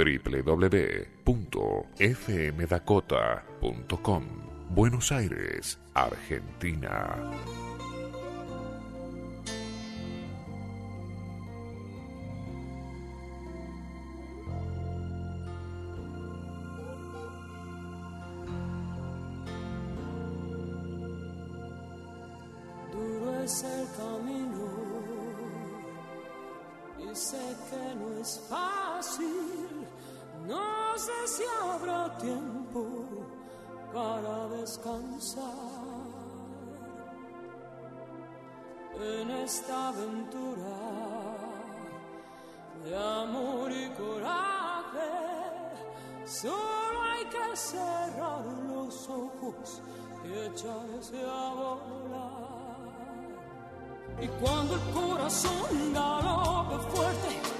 www.fmdakota.com Buenos Aires, Argentina. Duro es el camino y sé que no es fácil. No sé si habrá tiempo para descansar en esta aventura de amor y coraje. Solo hay que cerrar los ojos y echarse a volar. Y cuando el corazón galope fuerte,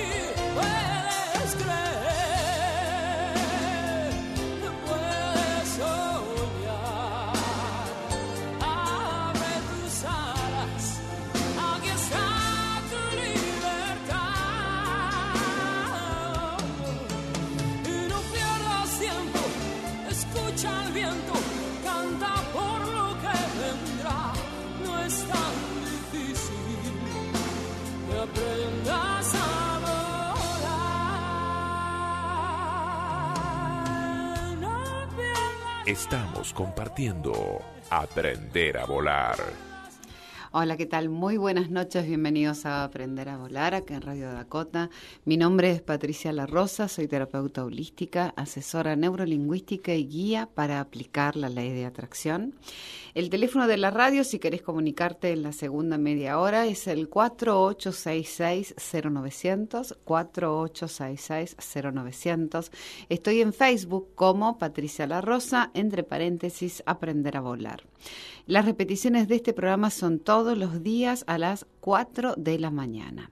Estamos compartiendo Aprender a Volar. Hola, ¿qué tal? Muy buenas noches, bienvenidos a Aprender a Volar acá en Radio Dakota. Mi nombre es Patricia La Rosa, soy terapeuta holística, asesora neurolingüística y guía para aplicar la ley de atracción. El teléfono de la radio, si querés comunicarte en la segunda media hora, es el 4866-0900, 4866-0900. Estoy en Facebook como Patricia La Rosa, entre paréntesis, Aprender a Volar. Las repeticiones de este programa son todos los días a las 4 de la mañana.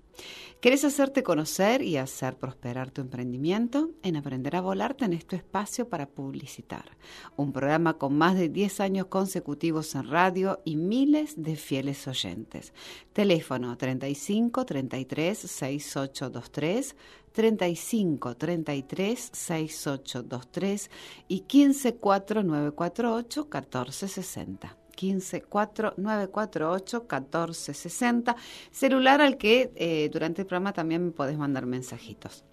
¿Querés hacerte conocer y hacer prosperar tu emprendimiento? En Aprender a Volar tenés tu espacio para publicitar. Un programa con más de 10 años consecutivos en radio y miles de fieles oyentes. Teléfono 35 33 6823 35 33 6823 y 15 4948 1460. 15 4948 1460, celular al que eh, durante el programa también me podés mandar mensajitos.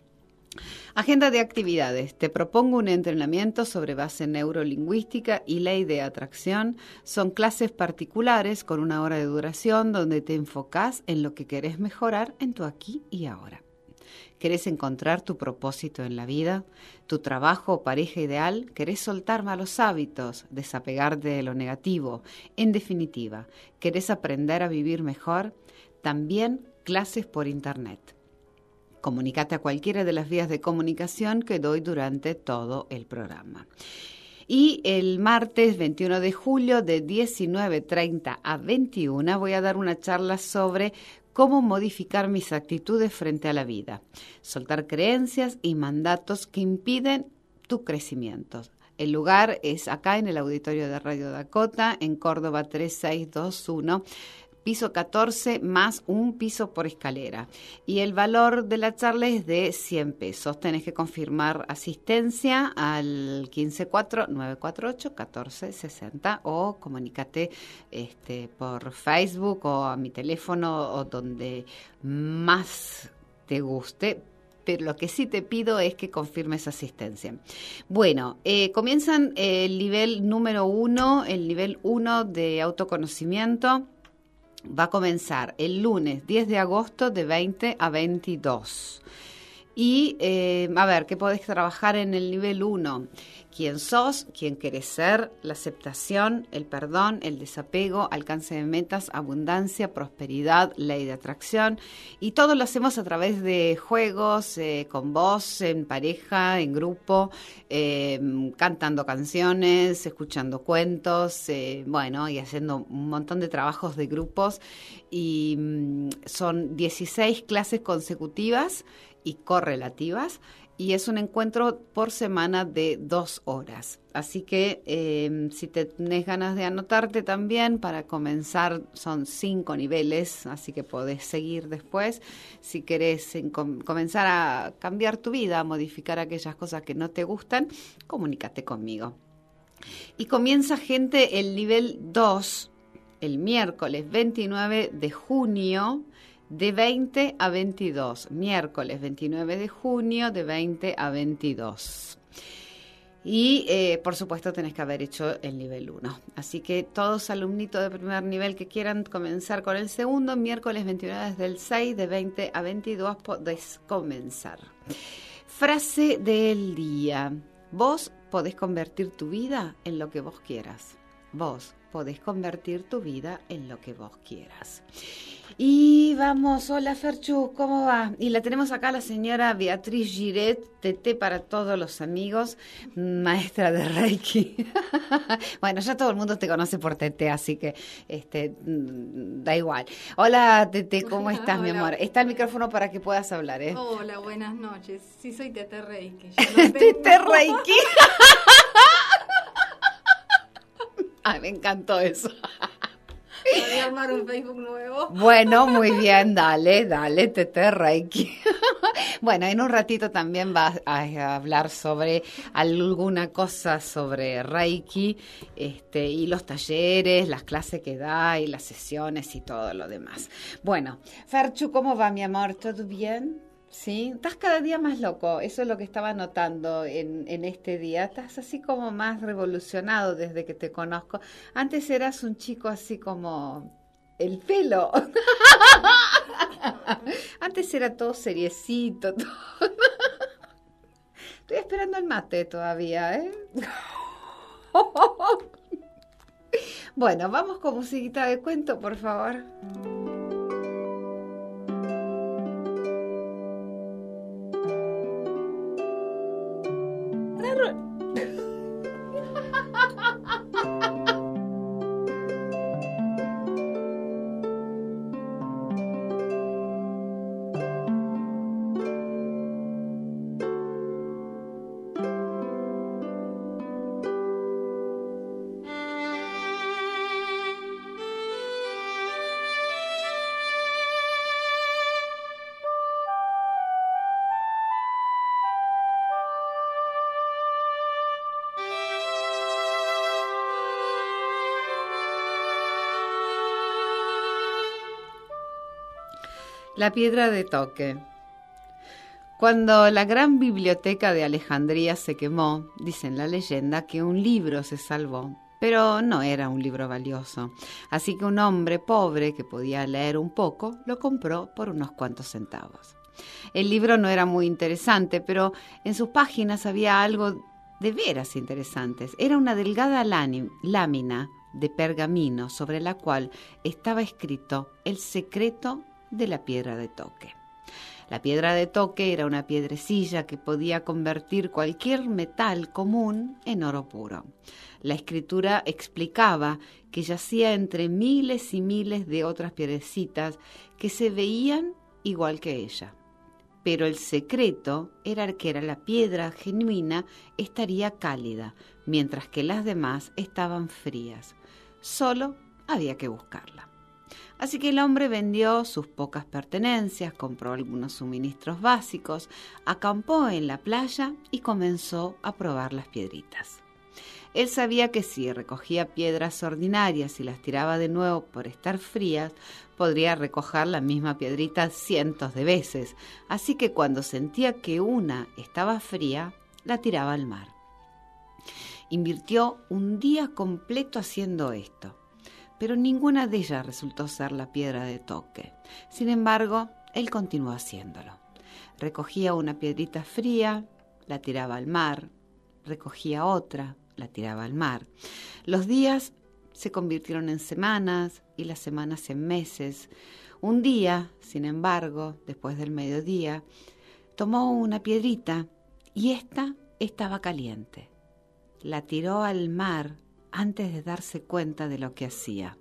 Agenda de actividades. Te propongo un entrenamiento sobre base neurolingüística y ley de atracción. Son clases particulares con una hora de duración donde te enfocás en lo que querés mejorar en tu aquí y ahora. ¿Querés encontrar tu propósito en la vida? ¿Tu trabajo o pareja ideal? ¿Querés soltar malos hábitos? ¿Desapegarte de lo negativo? En definitiva, ¿querés aprender a vivir mejor? También clases por Internet. Comunicate a cualquiera de las vías de comunicación que doy durante todo el programa. Y el martes 21 de julio de 19.30 a 21 voy a dar una charla sobre cómo modificar mis actitudes frente a la vida, soltar creencias y mandatos que impiden tu crecimiento. El lugar es acá en el auditorio de Radio Dakota, en Córdoba 3621 piso 14 más un piso por escalera. Y el valor de la charla es de 100 pesos. Tenés que confirmar asistencia al 154-948-1460 o comunícate este, por Facebook o a mi teléfono o donde más te guste pero lo que sí te pido es que confirmes asistencia. Bueno, eh, comienzan el nivel número uno, el nivel uno de autoconocimiento va a comenzar el lunes 10 de agosto de 20 a 22. Y eh, a ver, ¿qué podés trabajar en el nivel 1? quién sos, quién querés ser, la aceptación, el perdón, el desapego, alcance de metas, abundancia, prosperidad, ley de atracción. Y todo lo hacemos a través de juegos, eh, con voz, en pareja, en grupo, eh, cantando canciones, escuchando cuentos, bueno, y haciendo un montón de trabajos de grupos. Y mm, son 16 clases consecutivas y correlativas y es un encuentro por semana de dos horas. Así que eh, si tenés ganas de anotarte también para comenzar, son cinco niveles, así que podés seguir después. Si querés comenzar a cambiar tu vida, a modificar aquellas cosas que no te gustan, comunícate conmigo. Y comienza gente el nivel 2 el miércoles 29 de junio de 20 a 22, miércoles 29 de junio de 20 a 22. Y eh, por supuesto tenés que haber hecho el nivel 1. Así que todos alumnitos de primer nivel que quieran comenzar con el segundo, miércoles 29 desde el 6 de 20 a 22 podés comenzar. Frase del día. Vos podés convertir tu vida en lo que vos quieras. Vos podés convertir tu vida en lo que vos quieras. Y vamos, hola Ferchu, ¿cómo va? Y la tenemos acá la señora Beatriz Giret, TT para todos los amigos, maestra de Reiki. bueno, ya todo el mundo te conoce por TT, así que este mm, da igual. Hola TT, ¿cómo estás, mi amor? Está el micrófono para que puedas hablar, ¿eh? Hola, buenas noches. Sí, soy TT Reiki. TT Reiki. Ay, me encantó eso. Voy a armar un Facebook nuevo. Bueno, muy bien, dale, dale, Tete Reiki. Bueno, en un ratito también vas a hablar sobre alguna cosa sobre Reiki este, y los talleres, las clases que da y las sesiones y todo lo demás. Bueno, Ferchu, ¿cómo va mi amor? ¿Todo bien? Sí, estás cada día más loco, eso es lo que estaba notando en, en, este día, estás así como más revolucionado desde que te conozco. Antes eras un chico así como el pelo. Antes era todo seriecito. Estoy esperando el mate todavía, ¿eh? Bueno, vamos con musiquita de cuento, por favor. La piedra de toque. Cuando la gran biblioteca de Alejandría se quemó, dicen la leyenda que un libro se salvó, pero no era un libro valioso. Así que un hombre pobre que podía leer un poco lo compró por unos cuantos centavos. El libro no era muy interesante, pero en sus páginas había algo de veras interesantes. Era una delgada lámina de pergamino sobre la cual estaba escrito el secreto de la piedra de toque. La piedra de toque era una piedrecilla que podía convertir cualquier metal común en oro puro. La escritura explicaba que yacía entre miles y miles de otras piedrecitas que se veían igual que ella. Pero el secreto era que era la piedra genuina estaría cálida, mientras que las demás estaban frías. Solo había que buscarla. Así que el hombre vendió sus pocas pertenencias, compró algunos suministros básicos, acampó en la playa y comenzó a probar las piedritas. Él sabía que si recogía piedras ordinarias y las tiraba de nuevo por estar frías, podría recoger la misma piedrita cientos de veces, así que cuando sentía que una estaba fría, la tiraba al mar. Invirtió un día completo haciendo esto pero ninguna de ellas resultó ser la piedra de toque. Sin embargo, él continuó haciéndolo. Recogía una piedrita fría, la tiraba al mar, recogía otra, la tiraba al mar. Los días se convirtieron en semanas y las semanas en meses. Un día, sin embargo, después del mediodía, tomó una piedrita y ésta estaba caliente. La tiró al mar antes de darse cuenta de lo que hacía.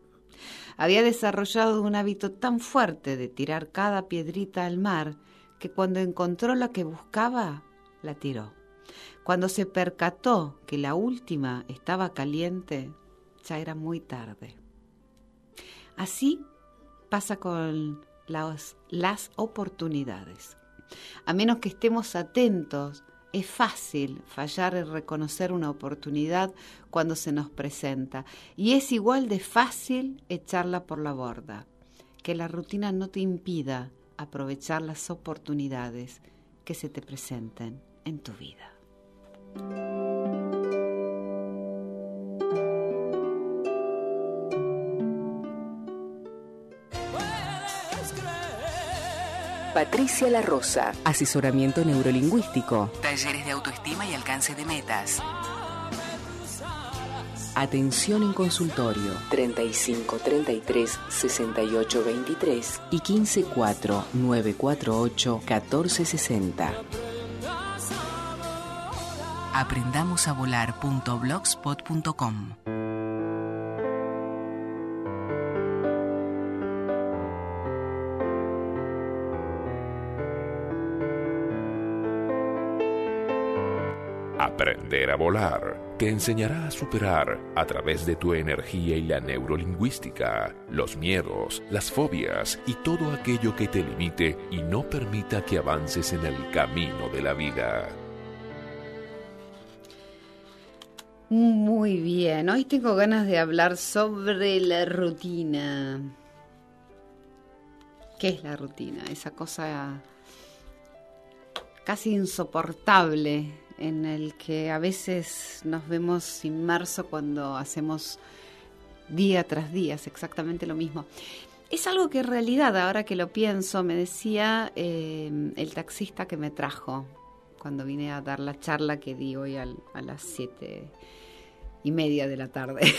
Había desarrollado un hábito tan fuerte de tirar cada piedrita al mar que cuando encontró la que buscaba, la tiró. Cuando se percató que la última estaba caliente, ya era muy tarde. Así pasa con las, las oportunidades. A menos que estemos atentos, es fácil fallar en reconocer una oportunidad cuando se nos presenta y es igual de fácil echarla por la borda. Que la rutina no te impida aprovechar las oportunidades que se te presenten en tu vida. Patricia La Rosa, asesoramiento neurolingüístico, talleres de autoestima y alcance de metas. Atención en consultorio 35 33 68 23 y 15 4 948 14 60. Aprendamos a volar.blogspot.com Aprender a volar te enseñará a superar a través de tu energía y la neurolingüística los miedos, las fobias y todo aquello que te limite y no permita que avances en el camino de la vida. Muy bien, hoy tengo ganas de hablar sobre la rutina. ¿Qué es la rutina? Esa cosa casi insoportable en el que a veces nos vemos inmersos cuando hacemos día tras día es exactamente lo mismo. Es algo que en realidad, ahora que lo pienso, me decía eh, el taxista que me trajo cuando vine a dar la charla que di hoy a las siete y media de la tarde.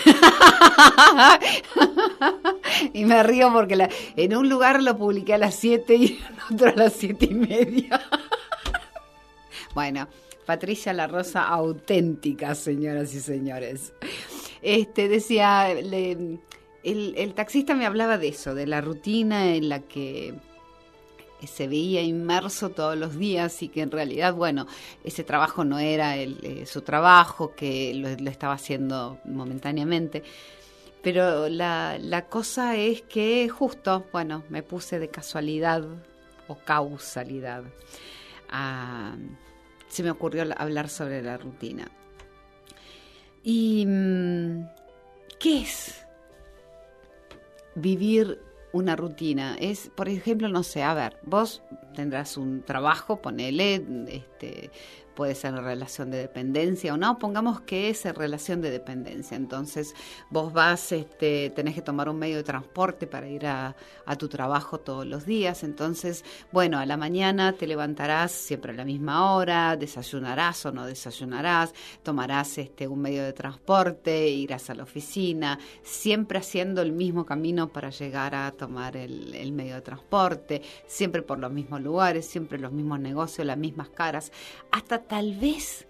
y me río porque en un lugar lo publiqué a las siete y en otro a las siete y media. bueno, Patricia La Rosa auténtica, señoras y señores. Este decía, el, taxista me hablaba de eso, de la rutina en la que se veía inmerso todos los días y que en realidad, bueno, ese trabajo no era el, eh, su trabajo, que lo, estaba haciendo momentáneamente. Pero la, la cosa es que justo, bueno, me puse de casualidad o causalidad a se me ocurrió hablar sobre la rutina. ¿Y mm, qué es vivir una rutina? Es, por ejemplo, no sé, a ver, vos tendrás un trabajo, ponele, este, puede ser relación de dependencia o no, pongamos que es relación de dependencia. Entonces, vos vas, este, tenés que tomar un medio de transporte para ir a, a, tu trabajo todos los días. Entonces, bueno, a la mañana te levantarás siempre a la misma hora, desayunarás o no desayunarás, tomarás este, un medio de transporte, irás a la oficina, siempre haciendo el mismo camino para llegar a tomar el, el medio de transporte, siempre por los mismos lugares, siempre los mismos negocios, las mismas caras, hasta tal vez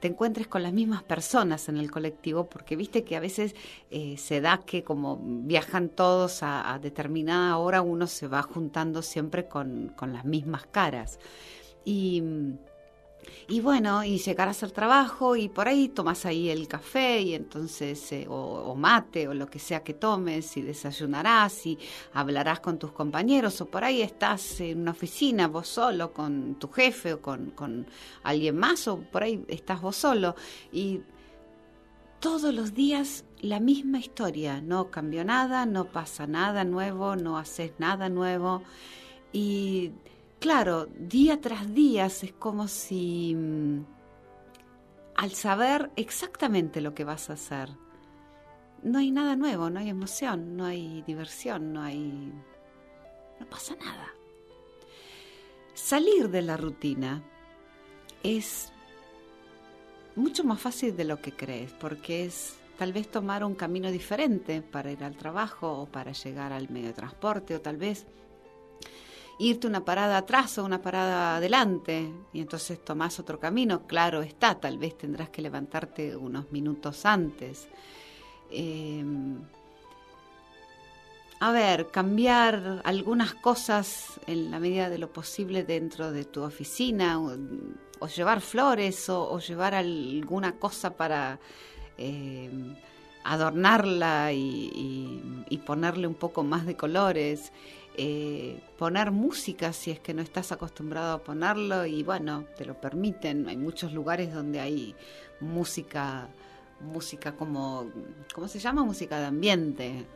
te encuentres con las mismas personas en el colectivo, porque viste que a veces eh, se da que como viajan todos a, a, determinada hora, uno se va juntando siempre con, con las mismas caras. Y y bueno, y llegarás al trabajo y por ahí tomas ahí el café y entonces, eh, o, o, mate o lo que sea que tomes y desayunarás y hablarás con tus compañeros o por ahí estás en una oficina vos solo con tu jefe o con, con alguien más o por ahí estás vos solo. Y todos los días la misma historia, no cambió nada, no pasa nada nuevo, no haces nada nuevo. Y claro, día tras día es como si mm, al saber exactamente lo que vas a hacer, no hay nada nuevo, no hay emoción, no hay diversión, no hay... no pasa nada. salir de la rutina es mucho más fácil de lo que crees, porque es tal vez tomar un camino diferente para ir al trabajo o para llegar al medio de transporte o tal vez irte una parada atrás o una parada adelante y entonces tomás otro camino, claro está, tal vez tendrás que levantarte unos minutos antes. Eh, a ver, cambiar algunas cosas en la medida de lo posible dentro de tu oficina, o, llevar flores, o, llevar alguna cosa para eh, adornarla y, y, ponerle un poco más de colores. Eh, poner música si es que no estás acostumbrado a ponerlo y bueno, te lo permiten. Hay muchos lugares donde hay música, música como, ¿cómo se llama? Música de ambiente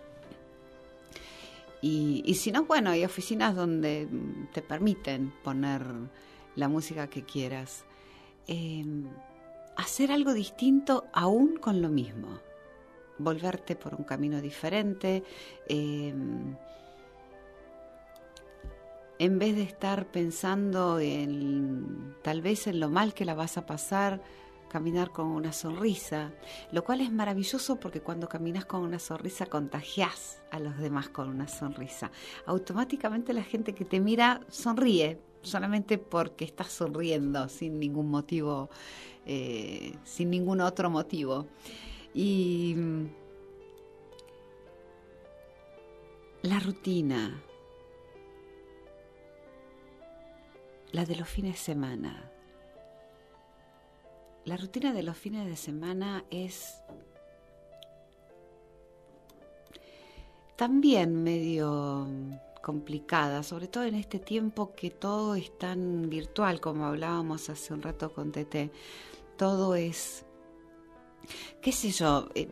y, si no, bueno, hay oficinas donde te permiten poner la música que quieras. Eh, hacer algo distinto aún con lo mismo. Volverte por un camino diferente. Eh, en vez de estar pensando en tal vez en lo mal que la vas a pasar, caminar con una sonrisa, lo cual es maravilloso porque cuando caminas con una sonrisa contagias a los demás con una sonrisa. Automáticamente la gente que te mira sonríe, solamente porque estás sonriendo, sin ningún motivo, eh, sin ningún otro motivo. Y la rutina, la de los fines de semana, la rutina de los fines de semana es también medio complicada, sobre todo en este tiempo que todo es tan virtual, como hablábamos hace un rato con Tete. Todo es, qué sé yo, eh,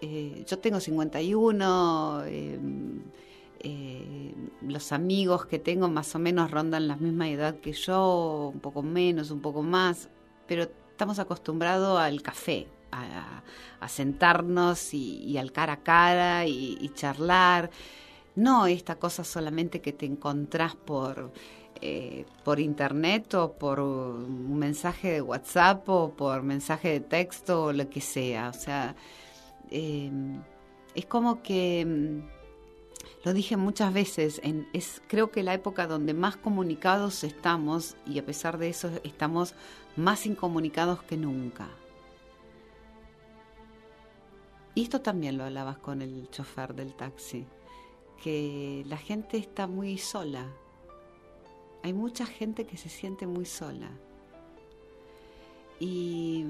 eh, yo tengo 51, eh, eh, los amigos que tengo más o menos rondan la misma edad que yo, un poco menos, un poco más, pero estamos acostumbrados al café, a, sentarnos y, al cara a cara y, charlar. No esta cosa solamente que te encontrás por, eh, por internet o por un mensaje de WhatsApp o por mensaje de texto o lo que sea. O sea, eh, es como que lo dije muchas veces, es creo que la época donde más comunicados estamos y a pesar de eso estamos más incomunicados que nunca. Y esto también lo hablabas con el chofer del taxi, que la gente está muy sola. Hay mucha gente que se siente muy sola. Y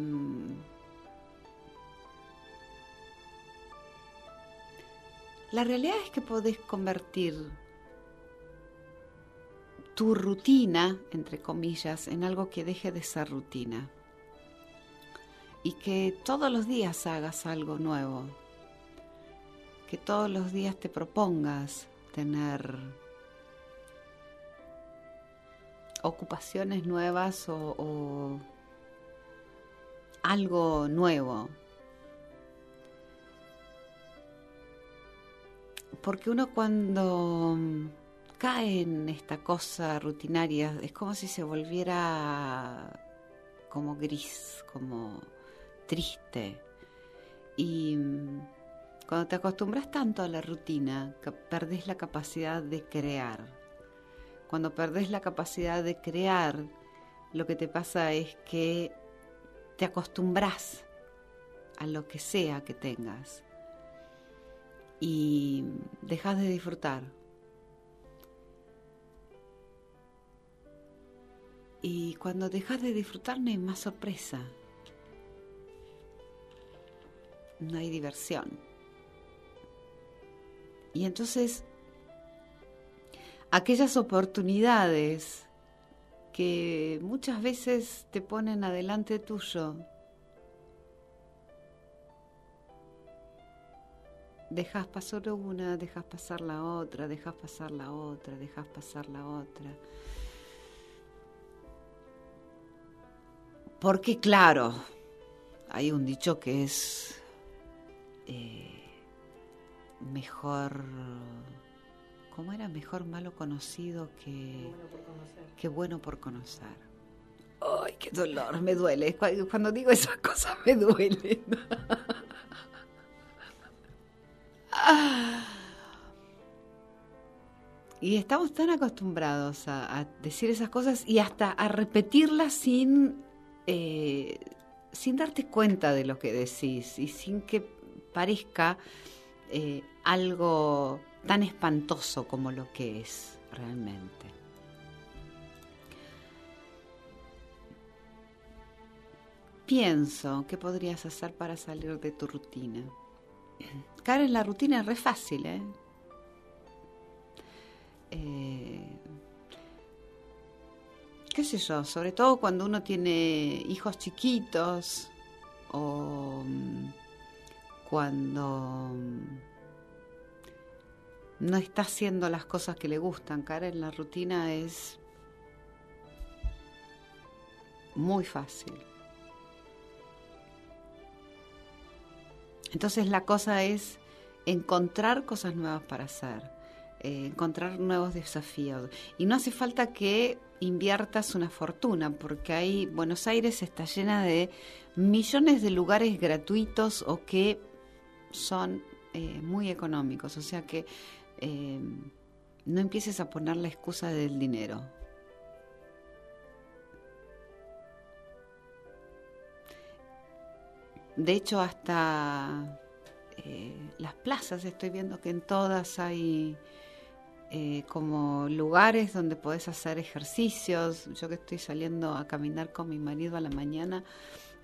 la realidad es que podés convertir tu rutina, entre comillas, en algo que deje de ser rutina. Y que todos los días hagas algo nuevo. Que todos los días te propongas tener ocupaciones nuevas o, o algo nuevo. Porque uno cuando cae en esta cosa rutinaria, es como si se volviera como gris, como triste. Y cuando te acostumbras tanto a la rutina, que perdés la capacidad de crear. Cuando perdés la capacidad de crear, lo que te pasa es que te acostumbras a lo que sea que tengas y dejas de disfrutar. Y cuando dejas de disfrutar no hay más sorpresa. No hay diversión. Y entonces, aquellas oportunidades que muchas veces te ponen adelante tuyo, dejas pasar una, dejas pasar la otra, dejas pasar la otra, dejas pasar la otra. Porque claro, hay un dicho que es eh, mejor ¿Cómo era mejor malo conocido que que bueno por conocer? Ay, qué dolor, me duele. Cu- Cuando digo esas cosas me duele. Y estamos tan acostumbrados a, decir esas cosas y hasta a repetirlas sin, eh, sin darte cuenta de lo que decís y sin que parezca eh, algo tan espantoso como lo que es realmente. Pienso qué podrías hacer para salir de tu rutina. Caer en la rutina es re fácil, ¿eh? Eh, qué sé yo, sobre todo cuando uno tiene hijos chiquitos o mm, cuando mm, no está haciendo las cosas que le gustan. Caer en la rutina es muy fácil. Entonces la cosa es encontrar cosas nuevas para hacer, eh, encontrar nuevos desafíos. Y no hace falta que inviertas una fortuna, porque ahí Buenos Aires está llena de millones de lugares gratuitos o que son eh, muy económicos. O sea que eh, no empieces a poner la excusa del dinero. De hecho, hasta eh, las plazas, estoy viendo que en todas hay eh, como lugares donde podés hacer ejercicios. Yo que estoy saliendo a caminar con mi marido a la mañana,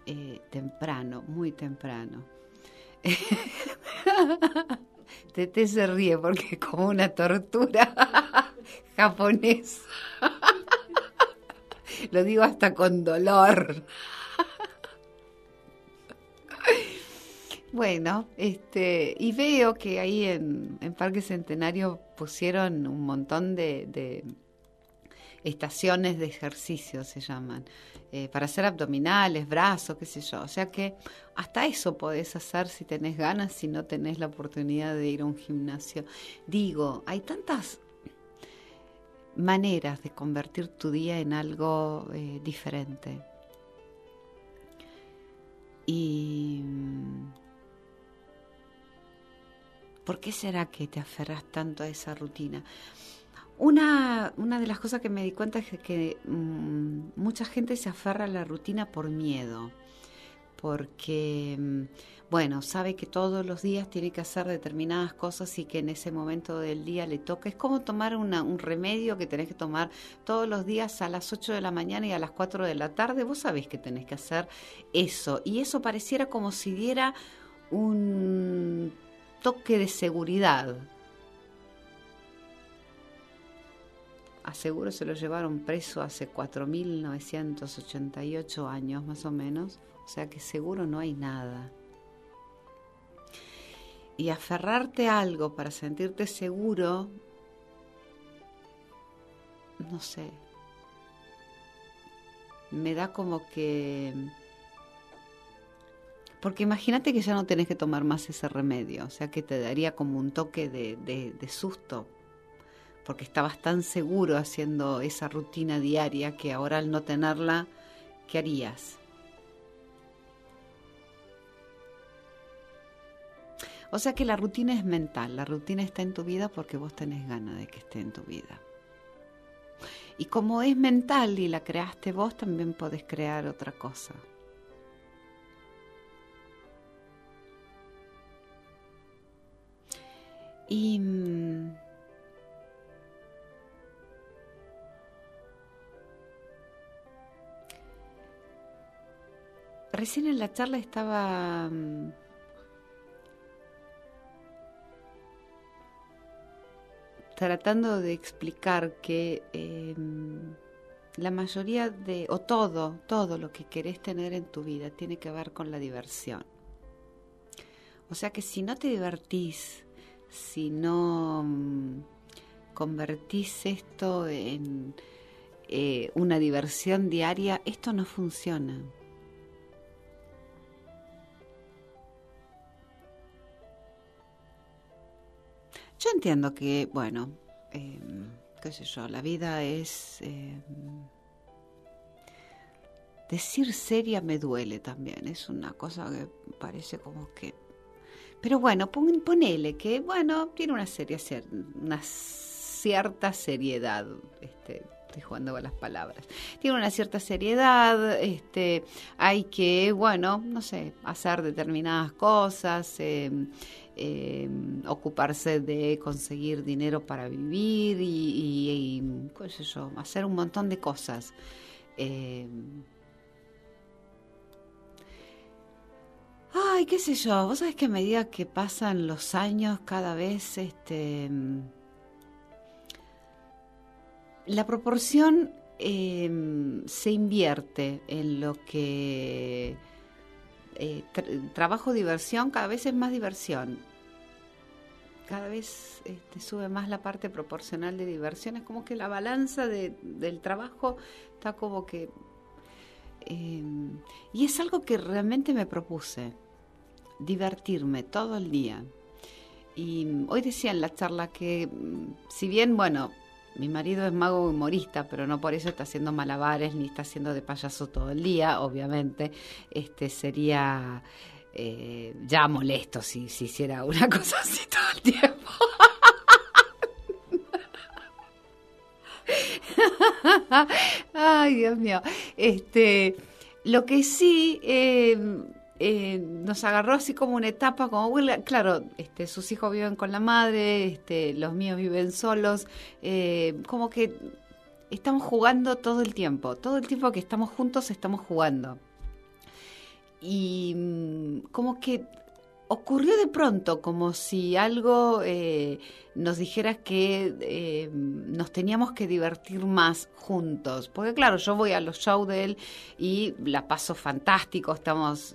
eh, temprano, muy temprano. Tete se ríe porque es como una tortura japonesa. Lo digo hasta con dolor. Bueno, este, y veo que ahí en, Parque Centenario pusieron un montón de, de estaciones de ejercicio, se llaman, eh, para hacer abdominales, brazos, qué sé yo. O sea que hasta eso podés hacer si tenés ganas, si no tenés la oportunidad de ir a un gimnasio. Digo, hay tantas maneras de convertir tu día en algo eh, diferente. Y ¿Por qué será que te aferras tanto a esa rutina? Una, una de las cosas que me di cuenta es que mmm, mucha gente se aferra a la rutina por miedo, porque, mm, bueno, sabe que todos los días tiene que hacer determinadas cosas y que en ese momento del día le toca. Es como tomar un remedio que tenés que tomar todos los días a las 8 de la mañana y a las 4 de la tarde. Vos sabés que tenés que hacer eso. Y eso pareciera como si diera un toque de seguridad. Aseguro se lo llevaron preso hace 4.988 años más o menos, o sea que seguro no hay nada. Y aferrarte a algo para sentirte seguro, no sé, me da como que porque imagínate que ya no tenés que tomar más ese remedio, o sea que te daría como un toque de, de, susto, porque estabas tan seguro haciendo esa rutina diaria que ahora al no tenerla, ¿qué harías? O sea que la rutina es mental, la rutina está en tu vida porque vos tenés ganas de que esté en tu vida. Y como es mental y la creaste vos, también podés crear otra cosa. Y mmm, recién en la charla estaba mmm, tratando de explicar que eh, la mayoría de, o todo, todo lo que querés tener en tu vida tiene que ver con la diversión. O sea que si no te divertís, si no mmm, convertís esto en eh, una diversión diaria, esto no funciona. Yo entiendo que, bueno, eh, qué sé yo, la vida es... eh, decir seria me duele también, es una cosa que parece como que... Pero bueno, pon- ponele que, bueno, tiene una, seria, una cierta seriedad, este, estoy jugando con las palabras, tiene una cierta seriedad, este, hay que, bueno, no sé, hacer determinadas cosas, eh, eh, ocuparse de conseguir dinero para vivir y, y- y, qué sé yo, hacer un montón de cosas. Eh, Ay, qué sé yo, vos sabés que a medida que pasan los años, cada vez este, mm, la proporción eh, se invierte en lo que eh, tra- trabajo diversión, cada vez es más diversión. Cada vez este, sube más la parte proporcional de diversión. Es como que la balanza de- del trabajo está como que eh, y es algo que realmente me propuse, divertirme todo el día. Y hoy decía en la charla que, mm, si bien, bueno, mi marido es mago humorista, pero no por eso está haciendo malabares ni está haciendo de payaso todo el día, obviamente, este sería eh, ya molesto si, si hiciera una cosa así todo el tiempo. Ay, Dios mío. Este, lo que sí eh, eh, nos agarró así como una etapa, como claro, este, sus hijos viven con la madre, este, los míos viven solos, eh, como que estamos jugando todo el tiempo, todo el tiempo que estamos juntos estamos jugando. Y mm, como que ocurrió de pronto, como si algo eh, nos dijera que eh, nos teníamos que divertir más juntos. Porque claro, yo voy a los shows de él y la paso fantástico, estamos,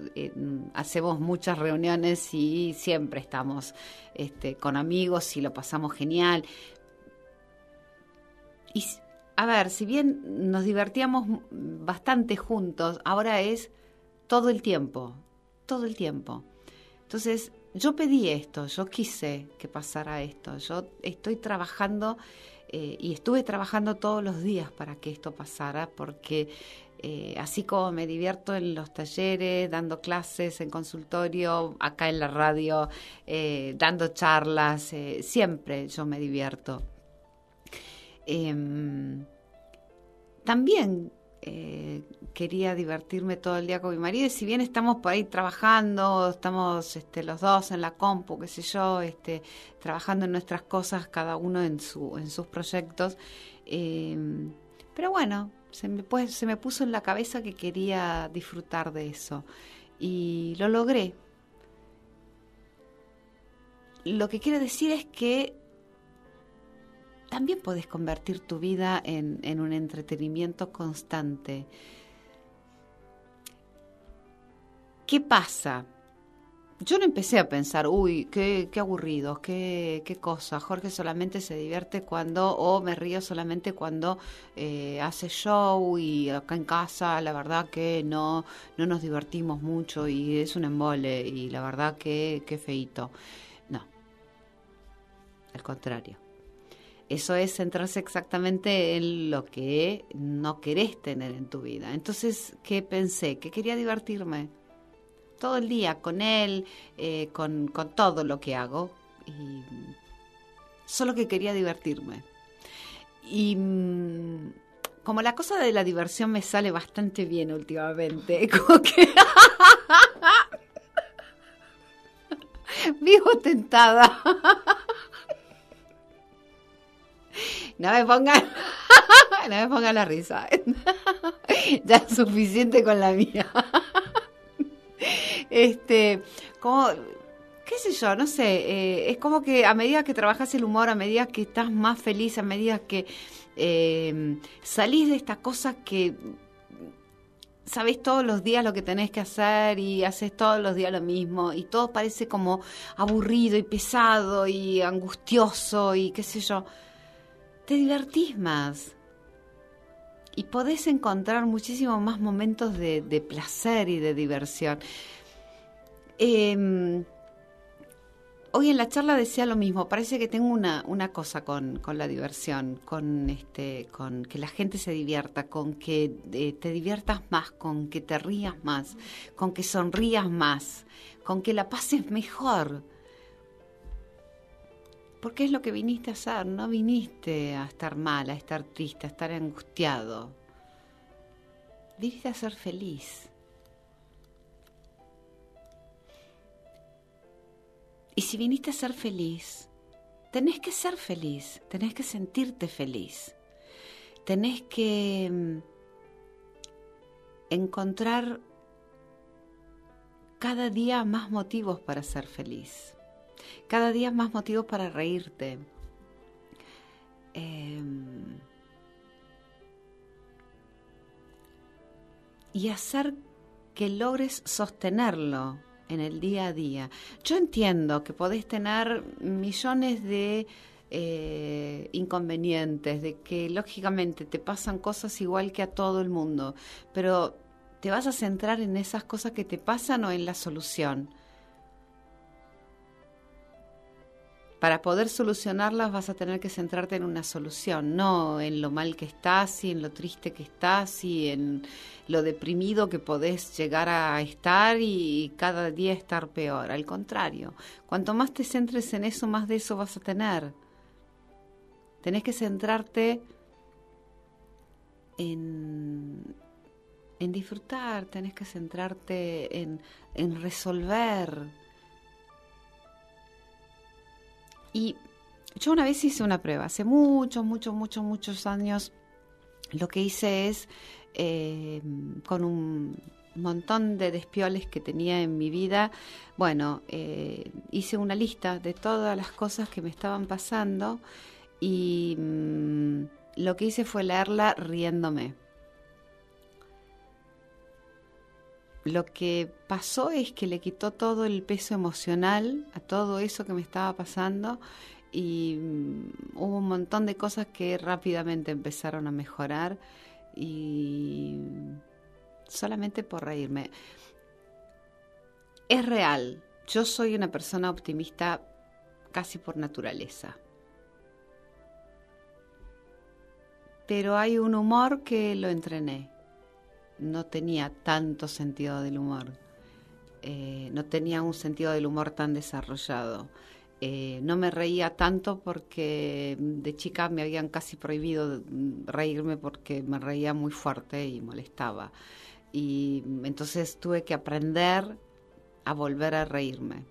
hacemos muchas reuniones y siempre estamos este, con amigos y lo pasamos genial. Y a ver, si bien nos divertíamos bastante juntos, ahora es todo el tiempo, todo el tiempo. Entonces, yo pedí esto, yo quise que pasara esto, yo estoy trabajando eh, y estuve trabajando todos los días para que esto pasara, porque eh, así como me divierto en los talleres, dando clases en consultorio, acá en la radio, eh, dando charlas, siempre yo me divierto. Em, también eh, quería divertirme todo el día con mi marido y si bien estamos por ahí trabajando, estamos este, los dos en la compu, qué sé yo, este, trabajando en nuestras cosas, cada uno en, su, en sus proyectos, eh, pero bueno, se me puso en la cabeza que quería disfrutar de eso y lo logré. Lo que quiero decir es que también puedes convertir tu vida en, un entretenimiento constante. ¿Qué pasa? Yo no empecé a pensar, uy, qué, qué aburrido, qué, qué cosa. Jorge solamente se divierte cuando, o me río solamente cuando eh, hace show y acá en casa la verdad que no, no nos divertimos mucho y es un embole y la verdad que, que feito. No, al contrario. Eso es centrarse exactamente en lo que no querés tener en tu vida. Entonces, ¿qué pensé? Que quería divertirme todo el día con él, eh, con, con todo lo que hago. Y solo que quería divertirme. Y mm, como la cosa de la diversión me sale bastante bien últimamente, como que vivo tentada. No me pongan, no me pongan la risa. ya es suficiente con la mía. este, como, qué sé yo, no sé, eh, es como que a medida que trabajas el humor, a medida que estás más feliz, a medida que eh, salís de esta cosa que sabes todos los días lo que tenés que hacer y haces todos los días lo mismo y todo parece como aburrido y pesado y angustioso y qué sé yo te divertís más y podés encontrar muchísimos más momentos de, placer y de diversión. Eh, hoy en la charla decía lo mismo. Parece que tengo una, una cosa con, con la diversión, con este, con que la gente se divierta, con que eh, te diviertas más, con que te rías más, con que sonrías más, con que la pases mejor. Porque es lo que viniste a hacer, no viniste a estar mal, a estar triste, a estar angustiado. Viniste a ser feliz. Y si viniste a ser feliz, tenés que ser feliz, tenés que sentirte feliz, tenés que mm, encontrar cada día más motivos para ser feliz, cada día más motivos para reírte. Em, y hacer que logres sostenerlo en el día a día. Yo entiendo que podés tener millones de eh, inconvenientes, de que lógicamente te pasan cosas igual que a todo el mundo, pero ¿te vas a centrar en esas cosas que te pasan o en la solución? Para poder solucionarlas vas a tener que centrarte en una solución, no en lo mal que estás y en lo triste que estás y en lo deprimido que podés llegar a estar y cada día estar peor. Al contrario, cuanto más te centres en eso, más de eso vas a tener. Tenés que centrarte en, en disfrutar, tenés que centrarte en, en resolver Y yo una vez hice una prueba, hace muchos, muchos, muchos, muchos años, lo que hice es, eh, con un montón de despioles que tenía en mi vida, bueno, eh, hice una lista de todas las cosas que me estaban pasando y mm, lo que hice fue leerla riéndome. Lo que pasó es que le quitó todo el peso emocional a todo eso que me estaba pasando y mm, hubo un montón de cosas que rápidamente empezaron a mejorar y solamente por reírme. Es real, yo soy una persona optimista casi por naturaleza. Pero hay un humor que lo entrené no tenía tanto sentido del humor, eh, no tenía un sentido del humor tan desarrollado. Eh, no me reía tanto porque de chica me habían casi prohibido reírme porque me reía muy fuerte y molestaba. Y entonces tuve que aprender a volver a reírme.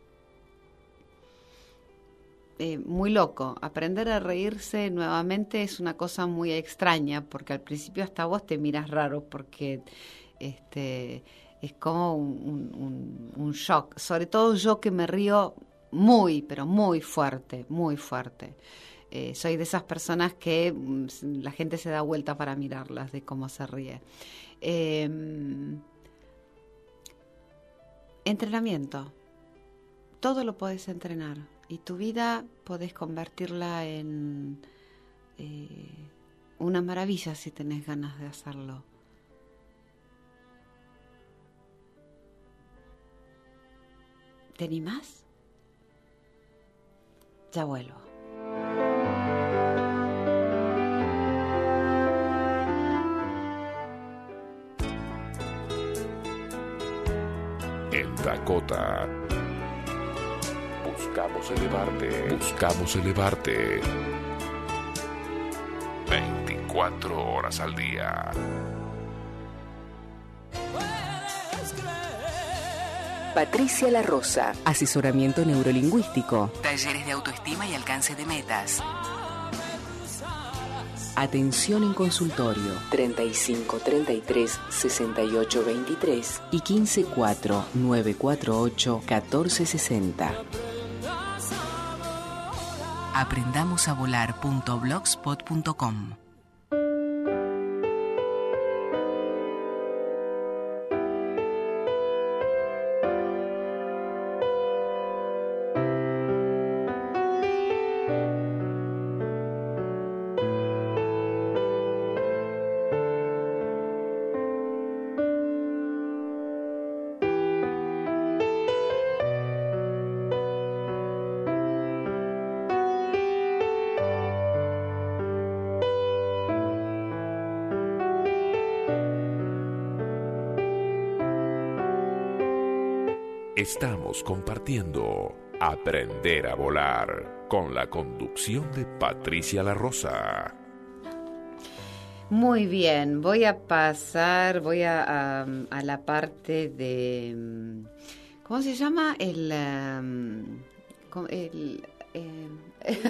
Eh, muy loco. Aprender a reírse nuevamente es una cosa muy extraña, porque al principio hasta vos te miras raro, porque este, es como un, shock. Sobre todo yo que me río muy, pero muy fuerte, muy fuerte. Eh, soy de esas personas que mm, la gente se da vuelta para mirarlas de cómo se ríe. Em, entrenamiento. Todo lo puedes entrenar y tu vida podés convertirla en eh, una maravilla si tenés ganas de hacerlo. ¿Te animás? Ya vuelvo. Dakota Buscamos elevarte. Buscamos elevarte. 24 horas al día. Patricia La Rosa, asesoramiento neurolingüístico, talleres de autoestima y alcance de metas. Atención en consultorio 35 33 68 23 y 15 4 948 14 60. Aprendamos Estamos compartiendo Aprender a Volar con la conducción de Patricia La Rosa. Muy bien, voy a pasar, voy a, a, a la parte de... ¿Cómo se llama? El... um, el eh,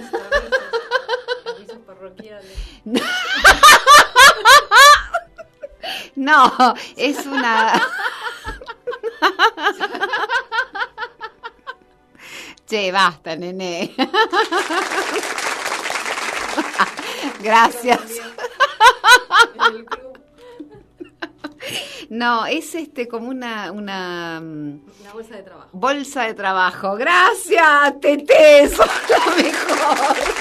Avisos parroquiales. no, es una... che, basta, nene. Gracias. No, es este como una, una mm, una bolsa de trabajo. bolsa de trabajo. Gracias, Tete, sos la mejor.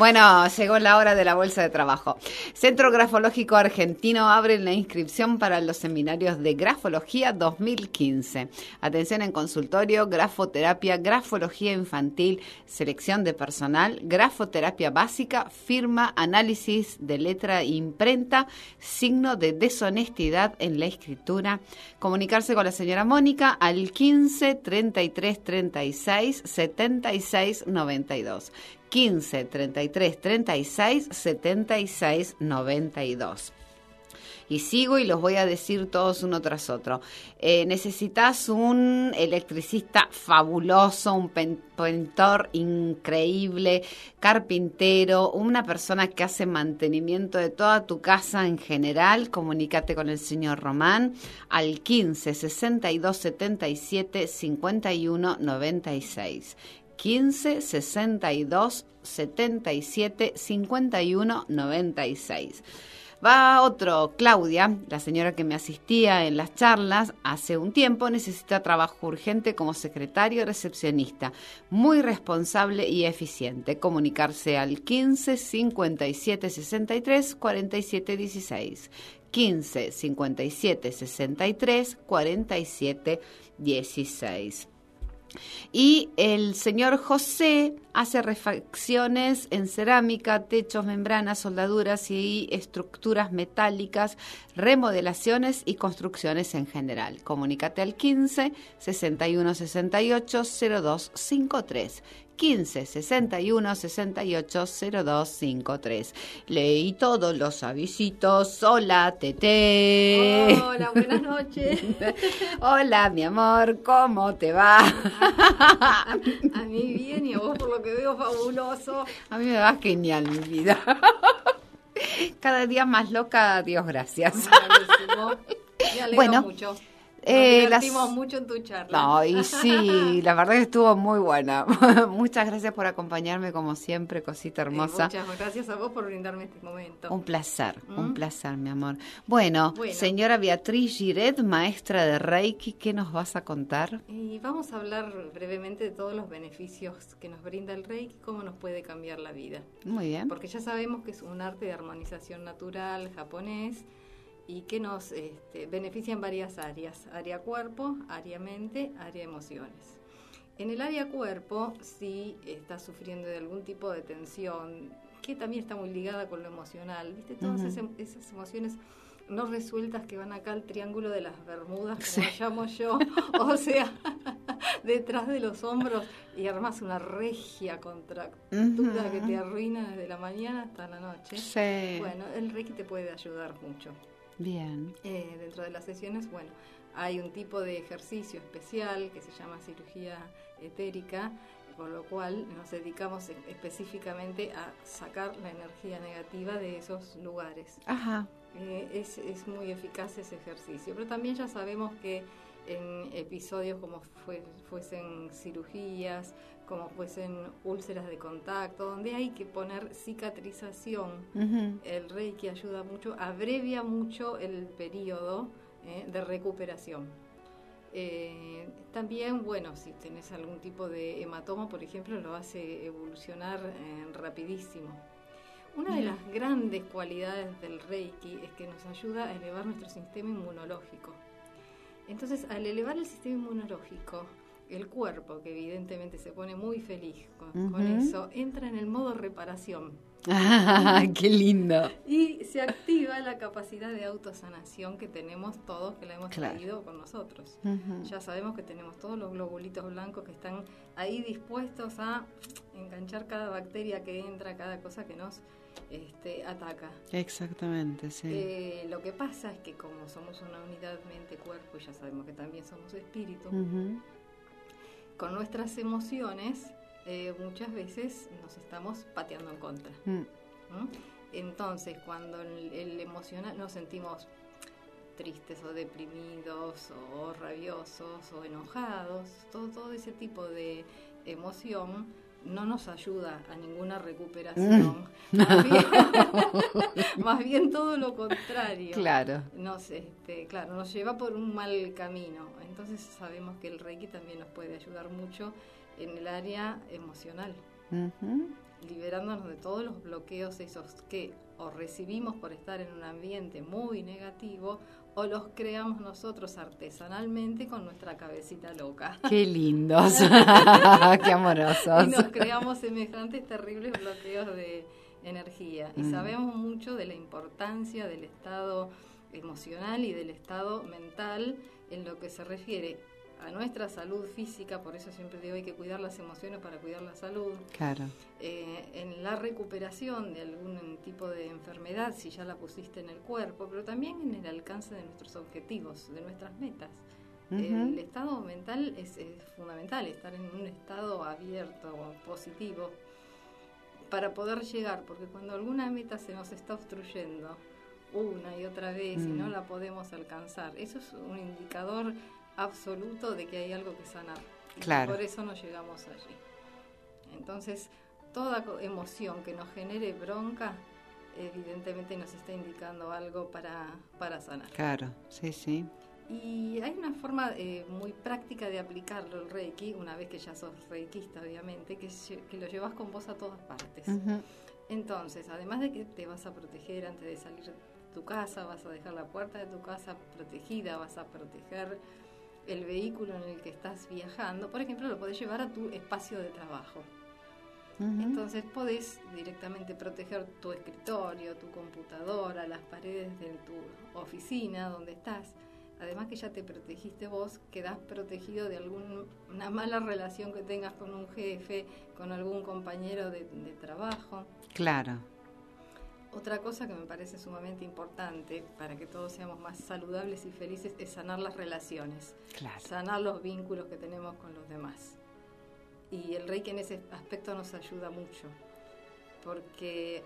Bueno, llegó la hora de la bolsa de trabajo. Centro Grafológico Argentino abre la inscripción para los seminarios de Grafología 2015. Atención en consultorio, grafoterapia, grafología infantil, selección de personal, grafoterapia básica, firma, análisis de letra e imprenta, signo de deshonestidad en la escritura. Comunicarse con la señora Mónica al 15 33 36 76 92. 15 33 36 76 92. Y sigo y los voy a decir todos uno tras otro. Eh, necesitas un electricista fabuloso, un pintor increíble, carpintero, una persona que hace mantenimiento de toda tu casa en general. Comunícate con el señor Román al 15 62 77 51 96. 15 62 77 51 96. Va otro, Claudia, la señora que me asistía en las charlas hace un tiempo, necesita trabajo urgente como secretario recepcionista, muy responsable y eficiente. Comunicarse al 15 57 63 47 16. 15 57 63 47 16. Y el señor José hace refacciones en cerámica, techos, membranas, soldaduras y estructuras metálicas, remodelaciones y construcciones en general. Comunícate al 15 61 68 0253. 15 61 68 0253. Leí todos los avisitos. Hola, Tete. Hola, buenas noches. Hola, mi amor, ¿cómo te va? A, a mí bien y a vos por lo que veo fabuloso. A mí me va genial mi vida. Cada día más loca, Dios gracias. Me Bueno, mucho. Nos eh, las- divertimos mucho en tu charla. No, y sí, la verdad que estuvo muy buena. Muchas gracias por acompañarme como siempre, cosita Eh, hermosa. muchas gracias a vos por brindarme este momento. Un placer, un ¿Mm? placer, mi amor. Bueno, Bueno. señora Beatriz Giret, maestra de Reiki, ¿qué nos vas a contar? Y vamos a hablar brevemente de todos los beneficios que nos brinda el Reiki, cómo nos puede cambiar la vida. Muy bien. Porque ya sabemos que es un arte de armonización natural japonés y que nos este, beneficia en varias áreas, área cuerpo, área mente, área emociones. En el área cuerpo, si estás sufriendo de algún tipo de tensión, que también está muy ligada con lo emocional, ¿viste? Todas Ujú. esas, esas emociones no resueltas que van acá al triángulo de las Bermudas, como Sí. llamo yo, o sea, detrás de los hombros y armas una regia contractura Ujú. que te arruina desde la mañana hasta la noche. Sí. Bueno, el Reiki te puede ayudar mucho. Bien. Eh, dentro de las sesiones, bueno, hay un tipo de ejercicio especial que se llama cirugía etérica, con lo cual nos dedicamos e- específicamente a sacar la energía negativa de esos lugares. Ajá. Eh, es, es muy eficaz ese ejercicio, pero también ya sabemos que en episodios como fue- fuesen cirugías, como fuesen úlceras de contacto, donde hay que poner cicatrización, el Reiki ayuda mucho, abrevia mucho el periodo eh, de recuperación. Eh, también, bueno, si tenés algún tipo de hematoma, por ejemplo, lo hace evolucionar eh, rapidísimo. Una de las grandes cualidades del Reiki es que nos ayuda a elevar nuestro sistema inmunológico. Entonces, al elevar el sistema inmunológico, el cuerpo, que evidentemente se pone muy feliz con, con Ujú. eso, entra en el modo reparación. Ah, ¡Qué lindo! y se activa la capacidad de autosanación que tenemos todos, que la hemos Claro. traído con nosotros. Ya sabemos que tenemos todos los globulitos blancos que están ahí dispuestos a enganchar cada bacteria que entra, cada cosa que nos este, ataca. Exactamente, sí. Eh, lo que pasa es que como somos una unidad mente-cuerpo y ya sabemos que también somos espíritu, Ujú. Con nuestras emociones eh, muchas veces nos estamos pateando en contra. Mm. ¿m? Entonces, cuando el, el emocional nos sentimos tristes o deprimidos o rabiosos o enojados, todo, todo ese tipo de emoción no nos ayuda a ninguna recuperación. Más, bien, más bien todo lo contrario. Claro. Nos, este, claro, nos lleva por un mal camino. Entonces sabemos que el Reiki también nos puede ayudar mucho en el área emocional liberándonos de todos los bloqueos esos que o recibimos por estar en un ambiente muy negativo o los creamos nosotros artesanalmente con nuestra cabecita loca. ¡Qué lindos! ¡Qué amorosos! y nos creamos semejantes terribles bloqueos de energía. Y Mm. sabemos mucho de la importancia del estado emocional y del estado mental en lo que se refiere a nuestra salud física, por eso siempre digo hay que cuidar las emociones para cuidar la salud, Claro. eh, en la recuperación de algún tipo de enfermedad, si ya la pusiste en el cuerpo, pero también en el alcance de nuestros objetivos, de nuestras metas. El estado mental es, es fundamental, estar en un estado abierto, positivo, para poder llegar, porque cuando alguna meta se nos está obstruyendo una y otra vez y Mm. no la podemos alcanzar, eso es un indicador absoluto de que hay algo que sanar. Y que Claro. por eso no llegamos allí. Entonces, toda emoción que nos genere bronca, evidentemente nos está indicando algo para, para sanar. Claro, sí, sí. Y hay una forma eh, muy práctica de aplicarlo el Reiki, una vez que ya sos reikista, obviamente, que, que lo llevas con vos a todas partes. Entonces, además de que te vas a proteger antes de salir de tu casa, vas a dejar la puerta de tu casa protegida, vas a proteger el vehículo en el que estás viajando. Por ejemplo, lo podés llevar a tu espacio de trabajo. Entonces podés directamente proteger tu escritorio, tu computadora, las paredes de tu oficina donde estás. Además que ya te protegiste vos, quedás protegido de alguna mala relación que tengas con un jefe, con algún compañero de, de trabajo. Claro. Otra cosa que me parece sumamente importante para que todos seamos más saludables y felices es sanar las relaciones, Claro. sanar los vínculos que tenemos con los demás. Y el Reiki en ese aspecto nos ayuda mucho, porque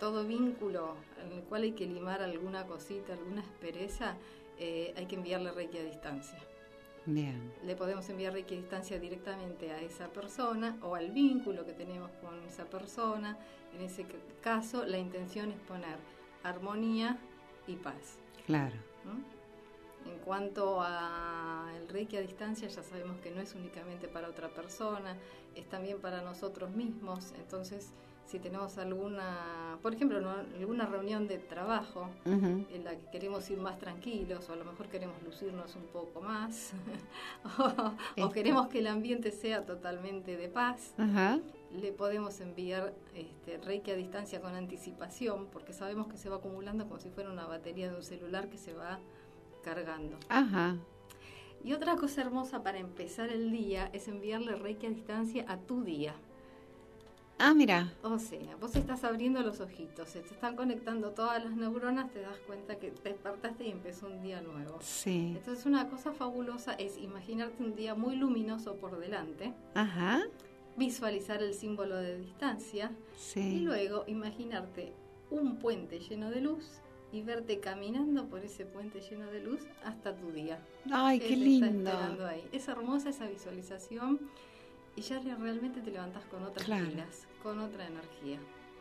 todo vínculo en el cual hay que limar alguna cosita, alguna aspereza, eh, hay que enviarle Reiki a distancia. Bien. Le podemos enviar Reiki a distancia directamente a esa persona o al vínculo que tenemos con esa persona. En ese caso, la intención es poner armonía y paz. Claro. ¿no? En cuanto al Reiki a distancia, ya sabemos que no es únicamente para otra persona, es también para nosotros mismos. Entonces, si tenemos alguna, por ejemplo, ¿no? alguna reunión de trabajo en la que queremos ir más tranquilos o a lo mejor queremos lucirnos un poco más o, o Este. queremos que el ambiente sea totalmente de paz, le podemos enviar este, Reiki a distancia con anticipación porque sabemos que se va acumulando como si fuera una batería de un celular que se va cargando. Ajá. Y otra cosa hermosa para empezar el día es enviarle Reiki a distancia a tu día. Ah, mira. O sea, vos estás abriendo los ojitos, se te están conectando todas las neuronas, te das cuenta que te despertaste y empezó un día nuevo. Sí. Entonces una cosa fabulosa es imaginarte un día muy luminoso por delante, Ajá. visualizar el símbolo de distancia y Sí. luego imaginarte un puente lleno de luz y verte caminando por ese puente lleno de luz hasta tu día. Ay, qué está lindo. ahí. Es hermosa esa visualización y ya re- realmente te levantás con otras Claro. pilas, con otra energía.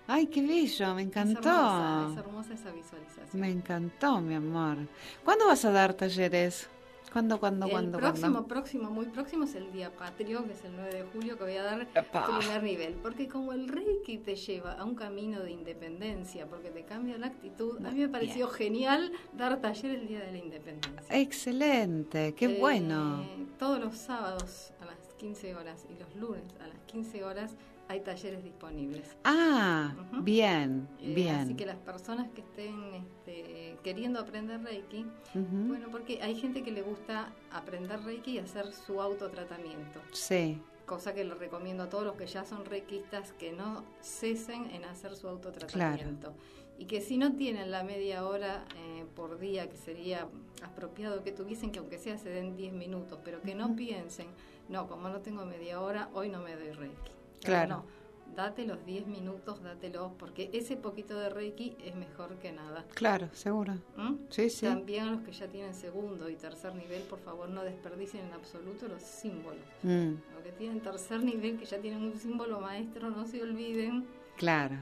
Ay, qué bello. Me Es encantó. hermosa, es hermosa esa visualización. Me encantó, mi amor. ¿Cuándo vas a dar talleres? ¿Cuándo, cuándo, el cuándo, próximo, cuándo? próximo, muy próximo es el Día Patrio, que es el 9 de julio, que voy a dar Epa. primer nivel. Porque como el Reiki te lleva a un camino de independencia, porque te cambia la actitud, a mí me pareció genial dar taller el Día de la Independencia. Excelente, qué Eh, bueno. Todos los sábados a las 15 horas y los lunes a las 15 horas hay talleres disponibles. Ah, bien, Eh, bien. Así que las personas que estén este, queriendo aprender Reiki, bueno, porque hay gente que le gusta aprender Reiki y hacer su autotratamiento. Sí, Cosa que le recomiendo a todos los que ya son reikistas que no cesen en hacer su autotratamiento. Y que si no tienen la media hora eh, por día, que sería apropiado que tuviesen, que aunque sea se den 10 minutos, pero que no piensen, no, como no tengo media hora, hoy no me doy reiki. Claro. No, date los 10 minutos, dátelos, porque ese poquito de reiki es mejor que nada. claro, seguro. ¿Mm? Sí, sí. También a los que ya tienen segundo y tercer nivel, por favor, no desperdicien en absoluto los símbolos. Mm, Los que tienen tercer nivel, que ya tienen un símbolo maestro, no se olviden claro.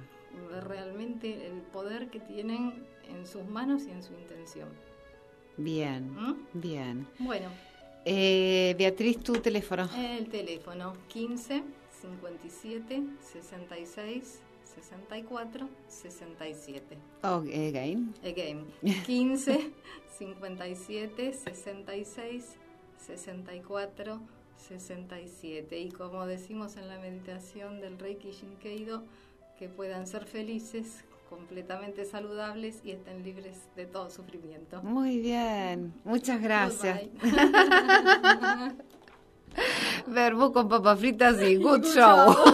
realmente el poder que tienen en sus manos y en su intención. Bien, ¿Mm? bien. Bueno, Eh, Beatriz, tu teléfono. el teléfono 15 57 66 64 67. Oh, again. Again, 15 57 66 64 67. Y como decimos en la meditación del Reiki Shinkeido, que puedan ser felices, completamente saludables y estén libres de todo sufrimiento. Muy bien, muchas gracias. Verbú con papas fritas y good show.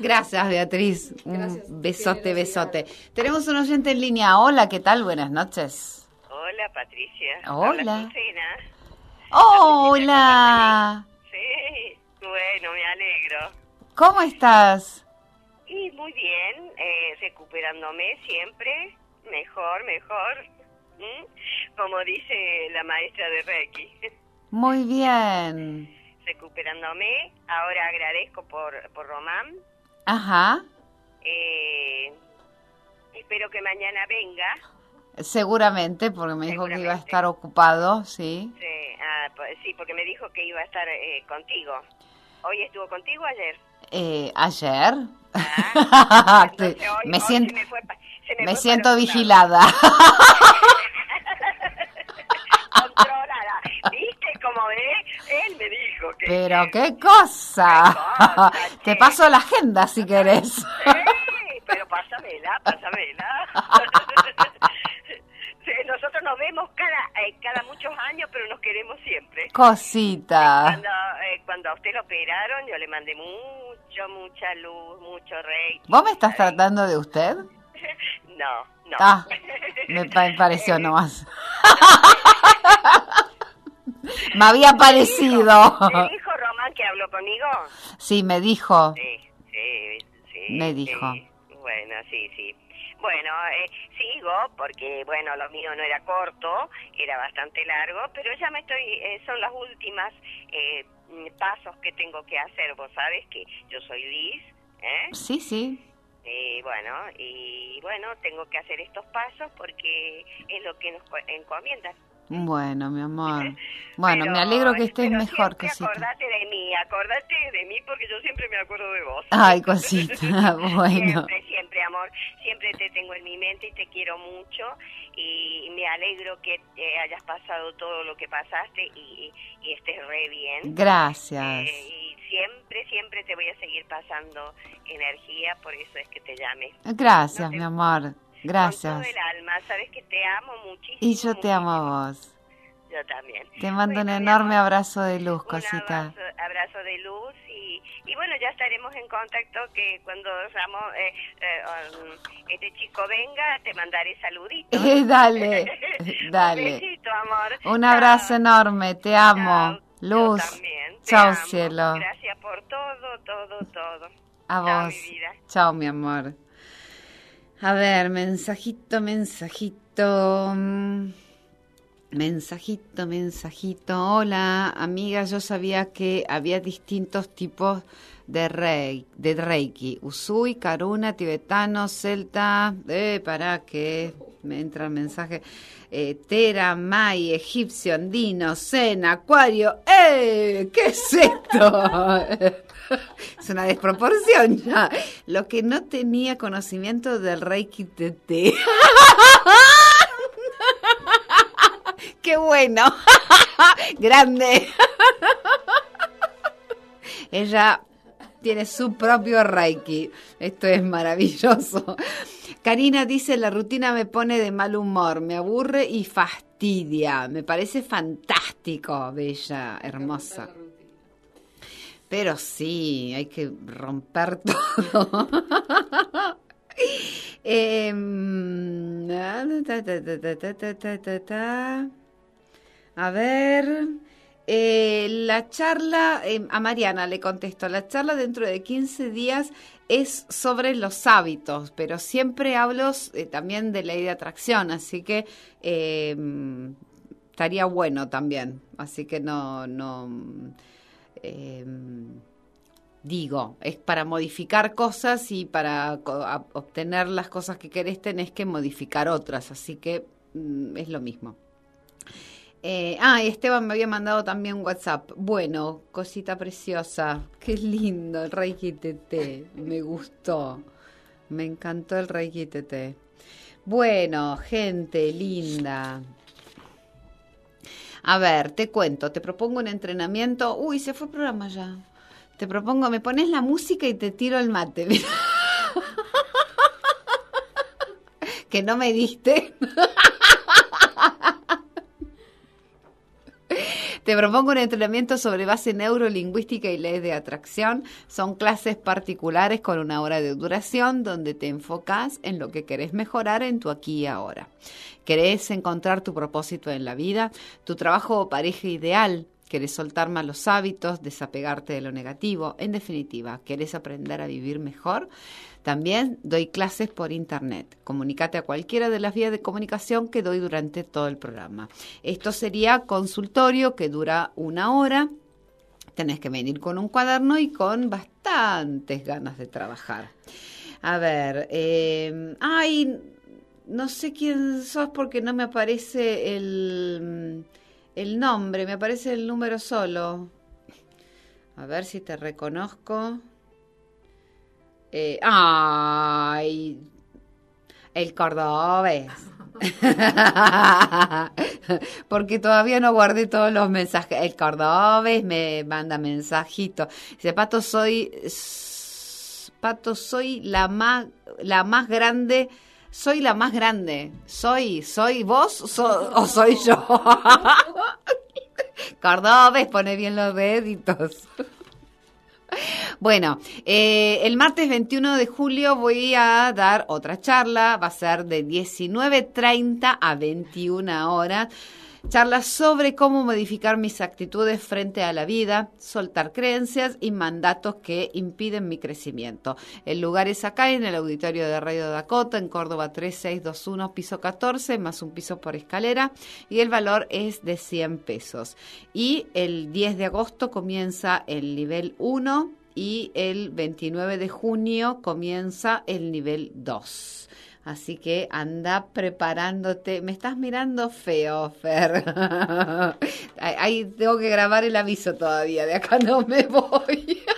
Gracias, Beatriz. Un besote, besote. Tenemos un oyente en línea. Hola, ¿qué tal? Buenas noches. Hola, Patricia. Hola. Hola. Sí, bueno, me alegro. ¿Cómo estás? Y muy bien, eh, recuperándome siempre, mejor, mejor. ¿Mm? Como dice la maestra de Reiki, Muy bien. recuperándome. Ahora agradezco por, por Román. Ajá. Eh, espero que mañana venga. Seguramente, porque me dijo que iba a estar ocupado, sí. Sí, ah, pues, sí, porque me dijo que iba a estar eh, contigo. ¿Hoy estuvo contigo ayer? Eh, ayer. Ah, Te- entonces hoy- me siento, se me fue me siento vigilada. controlada. ¿Viste cómo es? Él me dijo que... Pero qué cosa. Qué cosa, Te paso la agenda si querés. Sí, pero pásamela, pásamela. Nosotros nos vemos cada, eh, cada muchos años, pero nos queremos siempre. Cosita. Cuando, eh, cuando a usted lo operaron, yo le mandé mucho, mucha luz, mucho rey. ¿Vos me estás tratando de usted? No, no. Ah, me pa- pareció nomás. Me había parecido. ¿Me dijo Román que habló conmigo? Sí, me dijo. Sí, sí, sí. Me dijo. sí. Bueno, sí, sí. Bueno, eh, sigo porque, bueno, lo mío no era corto, era bastante largo, pero ya me estoy, eh, son las últimas eh, pasos que tengo que hacer. Vos sabes que yo soy Liz, ¿eh? Sí, sí. Y bueno, y bueno, tengo que hacer estos pasos porque es lo que nos co- encomiendan. Bueno, mi amor. Bueno, Pero- me alegro que estés mejor, siempre cosita. Acordate de mí, acordate de mí porque yo siempre me acuerdo de vos. Ay, cosita. Bueno. Siempre, siempre, amor. Siempre te tengo en mi mente y te quiero mucho. Y me alegro que eh, hayas pasado todo lo que pasaste y, y estés re bien. Gracias. Eh, y siempre, siempre te voy a seguir pasando energía, por eso es que te llame. Gracias, no te- mi amor. Con todo Gracias. el alma, sabes que te amo muchísimo. Y yo te amo a vos. Yo también. Te mando un Bueno, mi enorme abrazo de luz, Un cosita. abrazo, abrazo de luz y, y bueno, ya estaremos en contacto que cuando Ramón, eh, eh, um, este chico venga, te mandaré saluditos. Dale, dale. Un besito, amor. Un Chao. abrazo enorme, te amo. Chao. Luz. Yo también, te Chao, amo. cielo. Gracias por todo, todo, todo. A Chao, vos. mi vida. Chao, mi amor. A ver, mensajito, mensajito. mm, Mensajito, mensajito. Hola, amiga, yo sabía que había distintos tipos de, rei, de Reiki. Usui, Karuna, tibetano, celta. Eh, para que me entra el mensaje. Eh, Tera, Mai, egipcio, andino, Zen, acuario. ¡Eh! ¿Qué es esto? es una desproporción ya. Lo que no tenía conocimiento del Reiki TT. ¡Qué bueno! ¡Grande! Ella tiene su propio Reiki. Esto es maravilloso. Karina dice, la rutina me pone de mal humor, me aburre y fastidia. Me parece fantástico, bella, hermosa. Pero sí, hay que romper todo. Em, a ver. Eh, la charla, em, a Mariana le contesto, la charla dentro de 15 días es sobre los hábitos, pero siempre hablo eh, también de ley de atracción, así que em, estaría bueno también, así que no, em, digo, es para modificar cosas y para obtener las cosas que querés tenés que modificar otras, así que mm, es lo mismo. Eh, ah, Esteban me había mandado también un WhatsApp. Bueno, cosita preciosa. Qué lindo el Reiki TT. Me gustó. Me encantó el Reiki TT. Bueno, gente linda. A ver, te cuento, te propongo un entrenamiento. Uy, se fue el programa ya. Te propongo, me pones la música y te tiro el mate. Que no me diste. Te propongo un entrenamiento sobre base neurolingüística y leyes de atracción. Son clases particulares con una hora de duración donde te enfocas en lo que querés mejorar en tu aquí y ahora. ¿Querés encontrar tu propósito en la vida? ¿Tu trabajo o pareja ideal? ¿Querés soltar malos hábitos, desapegarte de lo negativo? En definitiva, ¿querés aprender a vivir mejor? También doy clases por internet. Comunícate a cualquiera de las vías de comunicación que doy durante todo el programa. Esto sería consultorio que dura una hora. Tenés que venir con un cuaderno y con bastantes ganas de trabajar. A ver, eh, ay, no sé quién sos porque no me aparece el, el nombre, me aparece el número solo. A ver si te reconozco. Eh, ay, el cordobés. Porque todavía no guardé todos los mensajes. El cordobés me manda mensajitos. Dice, Pato, soy. Pato, soy la más, la más grande. Soy la más grande. Soy, soy vos so- o soy yo. Cordobés, pone bien los deditos. Bueno, eh, el martes 21 de julio voy a dar otra charla, va a ser de 19.30 a 21 horas. Charla sobre cómo modificar mis actitudes frente a la vida, soltar creencias y mandatos que impiden mi crecimiento. El lugar es acá en el auditorio de Radio Dakota, en Córdoba 3621, piso 14, más un piso por escalera, y el valor es de 100 pesos. Y el 10 de agosto comienza el nivel 1 y el 29 de junio comienza el nivel 2. Así que anda preparándote. Me estás mirando feo, Fer. Ahí- tengo que grabar el aviso todavía. De acá no me voy.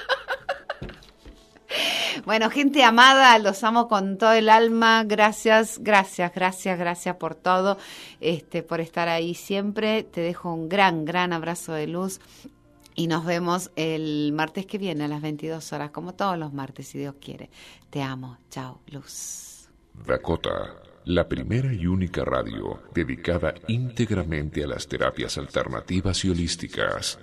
Bueno, gente amada, los amo con todo el alma. Gracias, gracias, gracias, gracias por todo, este, por estar ahí siempre. Te dejo un gran, gran abrazo de luz. Y nos vemos el martes que viene a las 22 horas, como todos los martes, si Dios quiere. Te amo. Chao, luz. Dakota, la primera y única radio dedicada íntegramente a las terapias alternativas y holísticas.